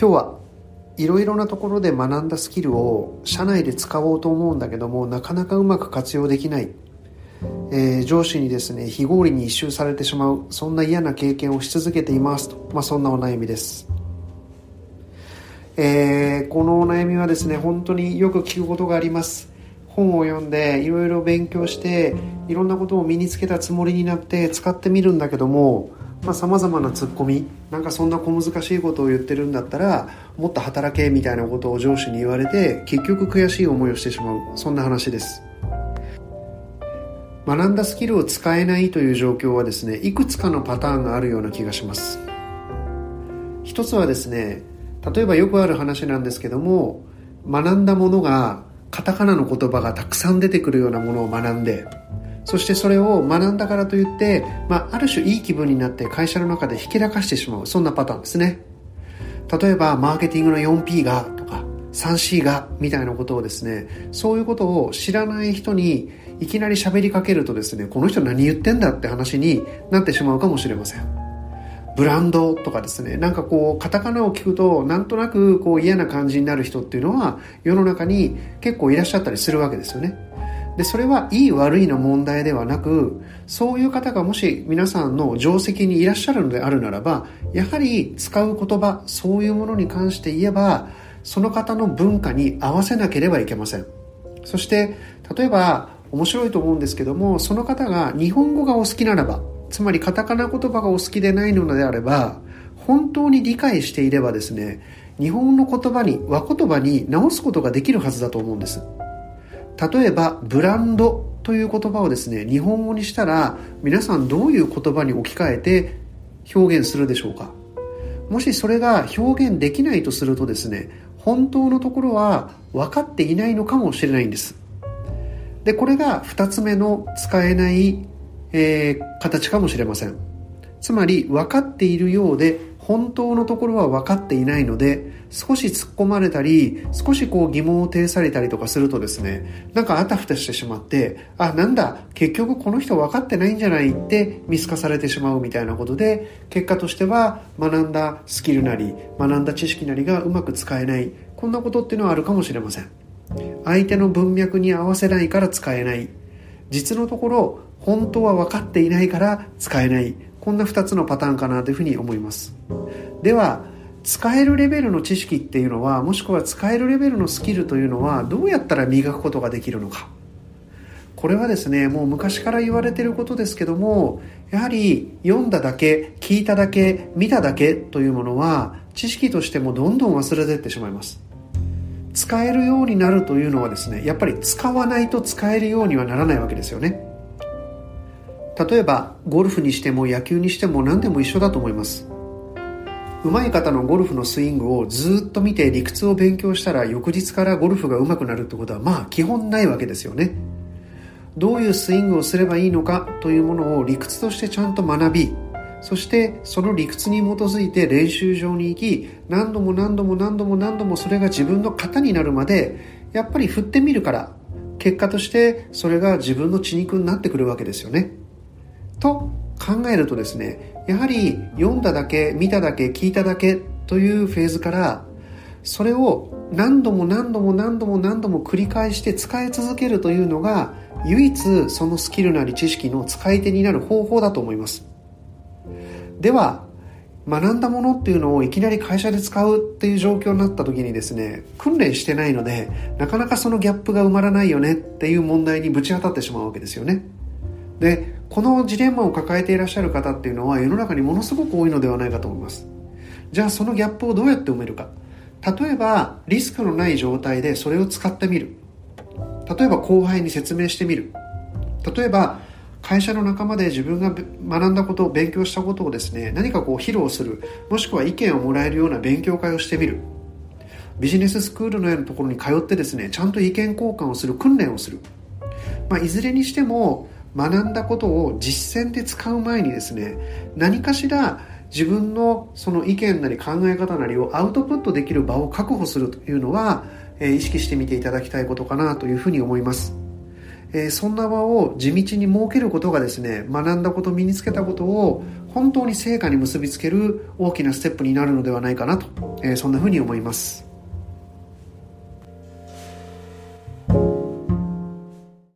今日はいろいろなところで学んだスキルを社内で使おうと思うんだけどもなかなかうまく活用できない、えー、上司にですね非合理に一周されてしまうそんな嫌な経験をし続けていますと、まあ、そんなお悩みです、えー、このお悩みはですね本当によく聞くことがあります。本を読んでいろいろ勉強していろんなことを身につけたつもりになって使ってみるんだけどもさまざ、まなツッコミなんかそんな小難しいことを言ってるんだったらもっと働けみたいなことを上司に言われて結局悔しい思いをしてしまう。そんな話です。学んだスキルを使えないという状況はですねいくつかのパターンがあるような気がします。一つはですね例えばよくある話なんですけども学んだものがカタカナの言葉がたくさん出てくるようなものを学んでそしてそれを学んだからといって、まあ、ある種いい気分になって会社の中でひけらかしてしまう。そんなパターンですね。例えば、マーケティングの 4P がとか、3C がみたいなことをですね、そういうことを知らない人にいきなり喋りかけるとですね、この人何言ってんだって話になってしまうかもしれません。ブランドとかですね、なんかこう、カタカナを聞くと、なんとなくこう嫌な感じになる人っていうのは、世の中に結構いらっしゃったりするわけですよね。でそれはいい悪いの問題ではなくそういう方がもし皆さんの定石にいらっしゃるのであるならばやはり使う言葉そういうものに関して言えばその方の文化に合わせなければいけません。そして例えば面白いと思うんですけどもその方が日本語がお好きならばつまりカタカナ言葉がお好きでないのであれば本当に理解していればですね日本の言葉に和言葉に直すことができるはずだと思うんです。例えばブランドという言葉をですね日本語にしたら皆さんどういう言葉に置き換えて表現するでしょうか？もしそれが表現できないとするとですね本当のところは分かっていないのかもしれないんです。でこれが2つ目の使えない、えー、形かもしれません。つまり分かっているようで本当のところは分かっていないので少し突っ込まれたり少しこう疑問を呈されたりとかするとですねなんかあたふたしてしまってあなんだ結局この人分かってないんじゃないって見透かされてしまうみたいなことで結果としては学んだスキルなり学んだ知識なりがうまく使えない。こんなことっていうのはあるかもしれません。相手の文脈に合わせないから使えない。実のところ本当は分かっていないから使えない。こんな2つのパターンかなというふうに思います。では使えるレベルの知識っていうのはもしくは使えるレベルのスキルというのはどうやったら磨くことができるのか。これはですねもう昔から言われていることですけどもやはり読んだだけ聞いただけ見ただけというものは知識としてもどんどん忘れていってしまいます。使えるようになるというのはですねやっぱり使わないと使えるようにはならないわけですよね。例えばゴルフにしても野球にしても何でも一緒だと思います。上手い方のゴルフのスイングをずっと見て理屈を勉強したら翌日からゴルフが上手くなるってことはまあ基本ないわけですよね。どういうスイングをすればいいのかというものを理屈としてちゃんと学びそしてその理屈に基づいて練習場に行き何度も何度も何度も何度もそれが自分の型になるまでやっぱり振ってみるから結果としてそれが自分の血肉になってくるわけですよね。と考えるとですねやはり読んだだけ見ただけ聞いただけというフェーズからそれを何度も何度も何度も何度も繰り返して使い続けるというのが唯一そのスキルなり知識の使い手になる方法だと思います。では学んだものっていうのをいきなり会社で使うっていう状況になった時にですね訓練してないのでなかなかそのギャップが埋まらないよねっていう問題にぶち当たってしまうわけですよね。でこのジレンマを抱えていらっしゃる方っていうのは世の中にものすごく多いのではないかと思います。じゃあそのギャップをどうやって埋めるか。例えばリスクのない状態でそれを使ってみる。例えば後輩に説明してみる。例えば会社の仲間で自分が学んだことを勉強したことをですね何かこう披露する。もしくは意見をもらえるような勉強会をしてみる。ビジネススクールのようなところに通ってですねちゃんと意見交換をする。訓練をする、まあ、いずれにしても学んだことを実践で使う前にですね何かしら自分のその意見なり考え方なりをアウトプットできる場を確保するというのは、え意識してみていただきたいことかなというふうに思います。えー、そんな場を地道に設けることがですね学んだこと身につけたことを本当に成果に結びつける大きなステップになるのではないかなと、えー、そんなふうに思います。